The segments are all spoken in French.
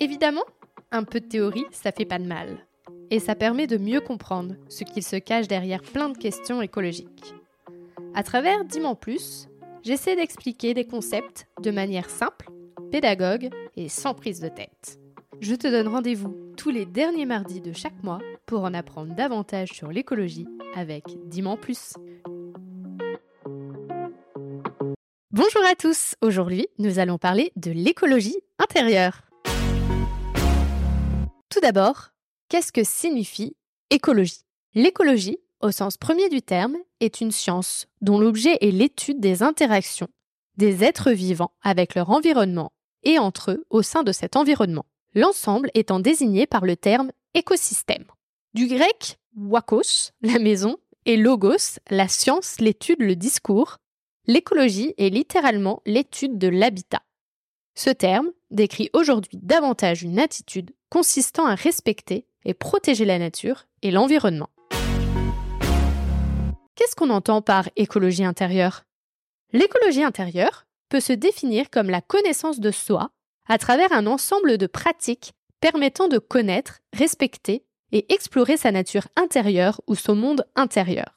Évidemment, un peu de théorie, ça fait pas de mal. Et ça permet de mieux comprendre ce qu'il se cache derrière plein de questions écologiques. À travers Diman Plus, j'essaie d'expliquer des concepts de manière simple, pédagogue et sans prise de tête. Je te donne rendez-vous tous les derniers mardis de chaque mois pour en apprendre davantage sur l'écologie avec Diman Plus. Bonjour à tous, aujourd'hui nous allons parler de l'écologie intérieure. Tout d'abord, qu'est-ce que signifie écologie? L'écologie, au sens premier du terme, est une science dont l'objet est l'étude des interactions des êtres vivants avec leur environnement et entre eux au sein de cet environnement, l'ensemble étant désigné par le terme écosystème. Du grec wakos, la maison, et logos, la science, l'étude, le discours, l'écologie est littéralement l'étude de l'habitat. Ce terme décrit aujourd'hui davantage une attitude consistant à respecter et protéger la nature et l'environnement. Qu'est-ce qu'on entend par écologie intérieure? L'écologie intérieure peut se définir comme la connaissance de soi à travers un ensemble de pratiques permettant de connaître, respecter et explorer sa nature intérieure ou son monde intérieur.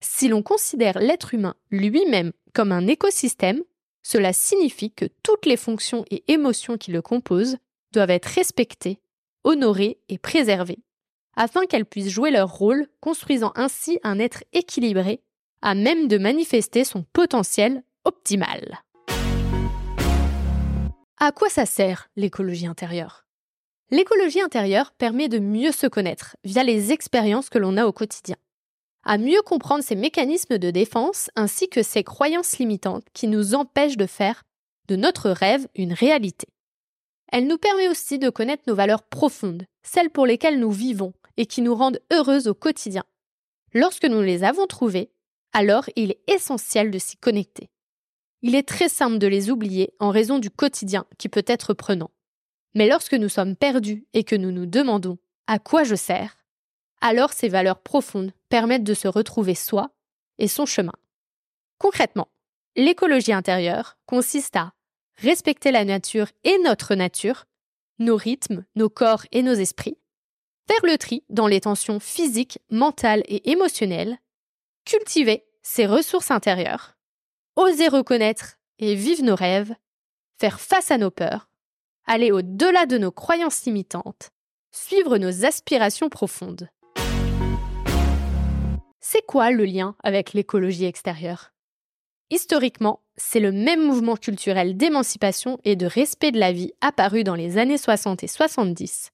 Si l'on considère l'être humain lui-même comme un écosystème, cela signifie que toutes les fonctions et émotions qui le composent doivent être respectées, honorées et préservées, afin qu'elles puissent jouer leur rôle, construisant ainsi un être équilibré, à même de manifester son potentiel optimal. À quoi ça sert l'écologie intérieure? L'écologie intérieure permet de mieux se connaître via les expériences que l'on a au quotidien, à mieux comprendre ses mécanismes de défense ainsi que ses croyances limitantes qui nous empêchent de faire de notre rêve une réalité. Elle nous permet aussi de connaître nos valeurs profondes, celles pour lesquelles nous vivons et qui nous rendent heureuses au quotidien. Lorsque nous les avons trouvées, alors il est essentiel de s'y connecter. Il est très simple de les oublier en raison du quotidien qui peut être prenant. Mais lorsque nous sommes perdus et que nous nous demandons à quoi je sers, alors ces valeurs profondes permettent de se retrouver soi et son chemin. Concrètement, l'écologie intérieure consiste à respecter la nature et notre nature, nos rythmes, nos corps et nos esprits, faire le tri dans les tensions physiques, mentales et émotionnelles, cultiver ses ressources intérieures, oser reconnaître et vivre nos rêves, faire face à nos peurs, aller au-delà de nos croyances limitantes, suivre nos aspirations profondes. C'est quoi le lien avec l'écologie extérieure? Historiquement, c'est le même mouvement culturel d'émancipation et de respect de la vie apparu dans les années 60 et 70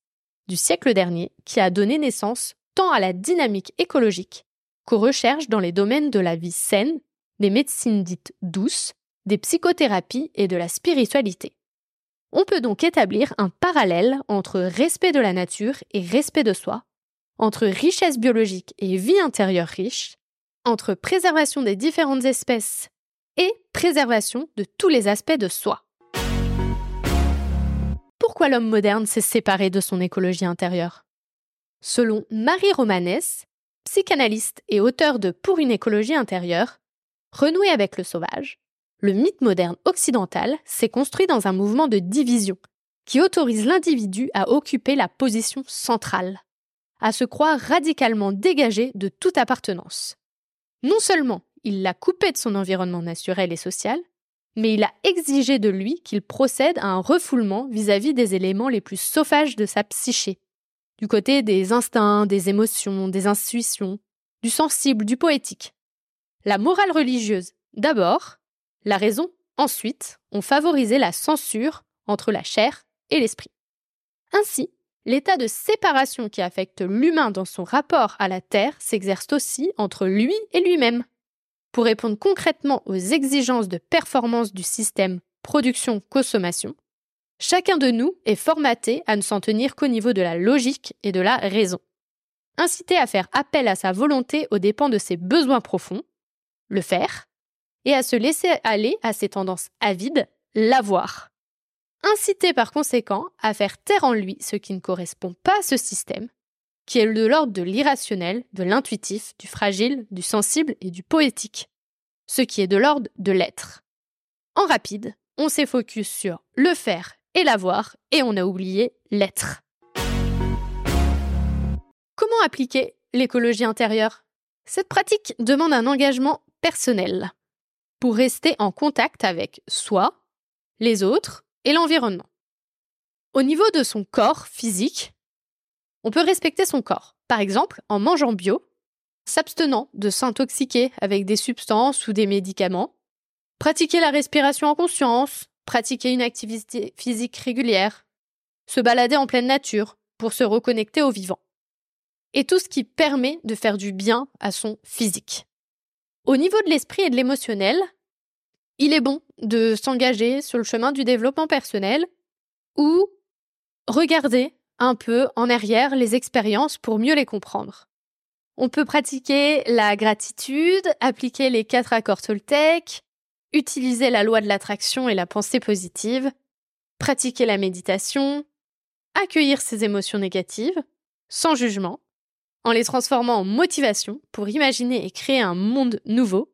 du siècle dernier qui a donné naissance tant à la dynamique écologique qu'aux recherches dans les domaines de la vie saine, des médecines dites douces, des psychothérapies et de la spiritualité. On peut donc établir un parallèle entre respect de la nature et respect de soi, entre richesse biologique et vie intérieure riche, entre préservation des différentes espèces et préservation de tous les aspects de soi. Pourquoi l'homme moderne s'est séparé de son écologie intérieure? Selon Marie Romanès, psychanalyste et auteur de Pour une écologie intérieure, renouer avec le sauvage, le mythe moderne occidental s'est construit dans un mouvement de division qui autorise l'individu à occuper la position centrale, à se croire radicalement dégagé de toute appartenance. Non seulement il l'a coupé de son environnement naturel et social, mais il a exigé de lui qu'il procède à un refoulement vis-à-vis des éléments les plus sauvages de sa psyché, du côté des instincts, des émotions, des intuitions, du sensible, du poétique. La morale religieuse, d'abord, la raison, ensuite, ont favorisé la censure entre la chair et l'esprit. Ainsi, l'état de séparation qui affecte l'humain dans son rapport à la Terre s'exerce aussi entre lui et lui-même. Pour répondre concrètement aux exigences de performance du système production-consommation, chacun de nous est formaté à ne s'en tenir qu'au niveau de la logique et de la raison. Incité à faire appel à sa volonté aux dépens de ses besoins profonds, le faire, et à se laisser aller à ses tendances avides, l'avoir. Incité par conséquent à faire taire en lui ce qui ne correspond pas à ce système, qui est de l'ordre de l'irrationnel, de l'intuitif, du fragile, du sensible et du poétique, ce qui est de l'ordre de l'être. En rapide, on s'est focus sur le faire et l'avoir, et on a oublié l'être. Comment appliquer l'écologie intérieure? Cette pratique demande un engagement personnel pour rester en contact avec soi, les autres et l'environnement. Au niveau de son corps physique, on peut respecter son corps, par exemple en mangeant bio, s'abstenant de s'intoxiquer avec des substances ou des médicaments, pratiquer la respiration en conscience, pratiquer une activité physique régulière, se balader en pleine nature pour se reconnecter au vivant. Et tout ce qui permet de faire du bien à son physique. Au niveau de l'esprit et de l'émotionnel, il est bon de s'engager sur le chemin du développement personnel ou regarder un peu en arrière les expériences pour mieux les comprendre. On peut pratiquer la gratitude, appliquer les quatre accords Toltec, utiliser la loi de l'attraction et la pensée positive, pratiquer la méditation, accueillir ses émotions négatives, sans jugement, en les transformant en motivation pour imaginer et créer un monde nouveau,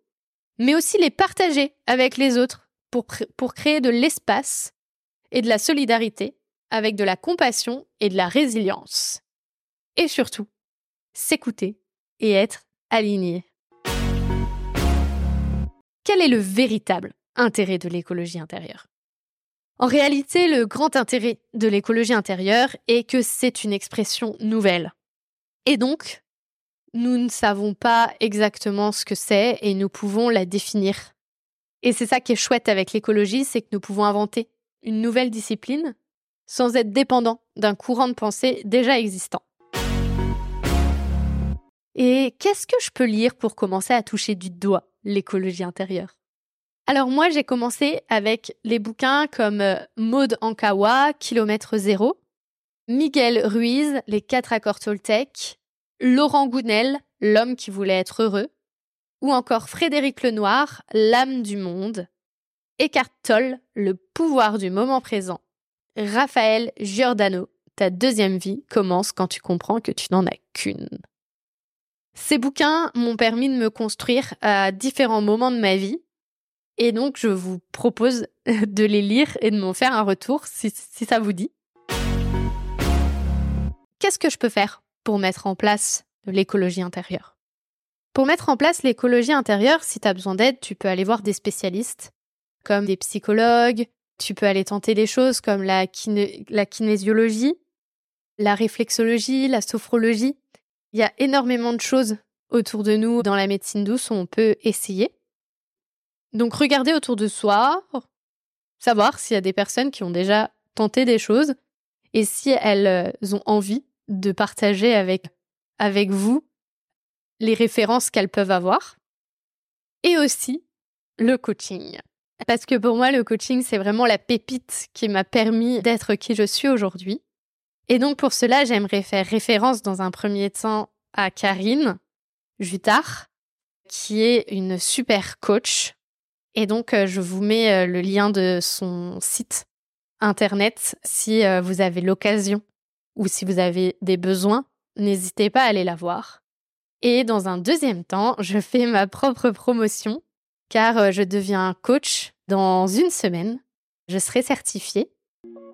mais aussi les partager avec les autres pour, créer de l'espace et de la solidarité avec de la compassion et de la résilience. Et surtout, s'écouter et être aligné. Quel est le véritable intérêt de l'écologie intérieure? En réalité, le grand intérêt de l'écologie intérieure est que c'est une expression nouvelle. Et donc, nous ne savons pas exactement ce que c'est et nous pouvons la définir. Et c'est ça qui est chouette avec l'écologie, c'est que nous pouvons inventer une nouvelle discipline sans être dépendant d'un courant de pensée déjà existant. Et qu'est-ce que je peux lire pour commencer à toucher du doigt l'écologie intérieure? Alors moi, j'ai commencé avec les bouquins comme euh, Maude Ankawa, Kilomètre Zéro, Miguel Ruiz, Les quatre accords Toltec, Laurent Gounel, L'homme qui voulait être heureux, ou encore Frédéric Lenoir, L'âme du monde, Eckhart Tolle, Le pouvoir du moment présent, Raphaël Giordano, Ta deuxième vie commence quand tu comprends que tu n'en as qu'une. Ces bouquins m'ont permis de me construire à différents moments de ma vie. Et donc, je vous propose de les lire et de m'en faire un retour si, ça vous dit. Qu'est-ce que je peux faire? Pour mettre en place l'écologie intérieure Pour mettre en place l'écologie intérieure, si tu as besoin d'aide, tu peux aller voir des spécialistes, comme des psychologues, tu peux aller tenter des choses comme la, la kinésiologie, la réflexologie, la sophrologie. Il y a énormément de choses autour de nous dans la médecine douce où on peut essayer. Donc regardez autour de soi, savoir s'il y a des personnes qui ont déjà tenté des choses et si elles euh, ont envie de partager avec, avec vous les références qu'elles peuvent avoir. Et aussi le coaching. Parce que pour moi, le coaching, c'est vraiment la pépite qui m'a permis d'être qui je suis aujourd'hui. Et donc pour cela, j'aimerais faire référence dans un premier temps à Karine Jutard, qui est une super coach. Et donc euh, je vous mets euh, le lien de son site internet si euh, vous avez l'occasion ou si vous avez des besoins, n'hésitez pas à aller la voir. Et dans un deuxième temps, je fais ma propre promotion car je deviens coach dans une semaine. Je serai certifiée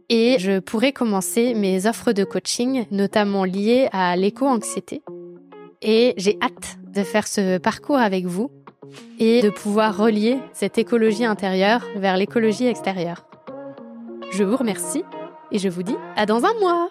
et je pourrai commencer mes offres de coaching, notamment liées à l'éco-anxiété. Et j'ai hâte de faire ce parcours avec vous et de pouvoir relier cette écologie intérieure vers l'écologie extérieure. Je vous remercie et je vous dis à dans un mois.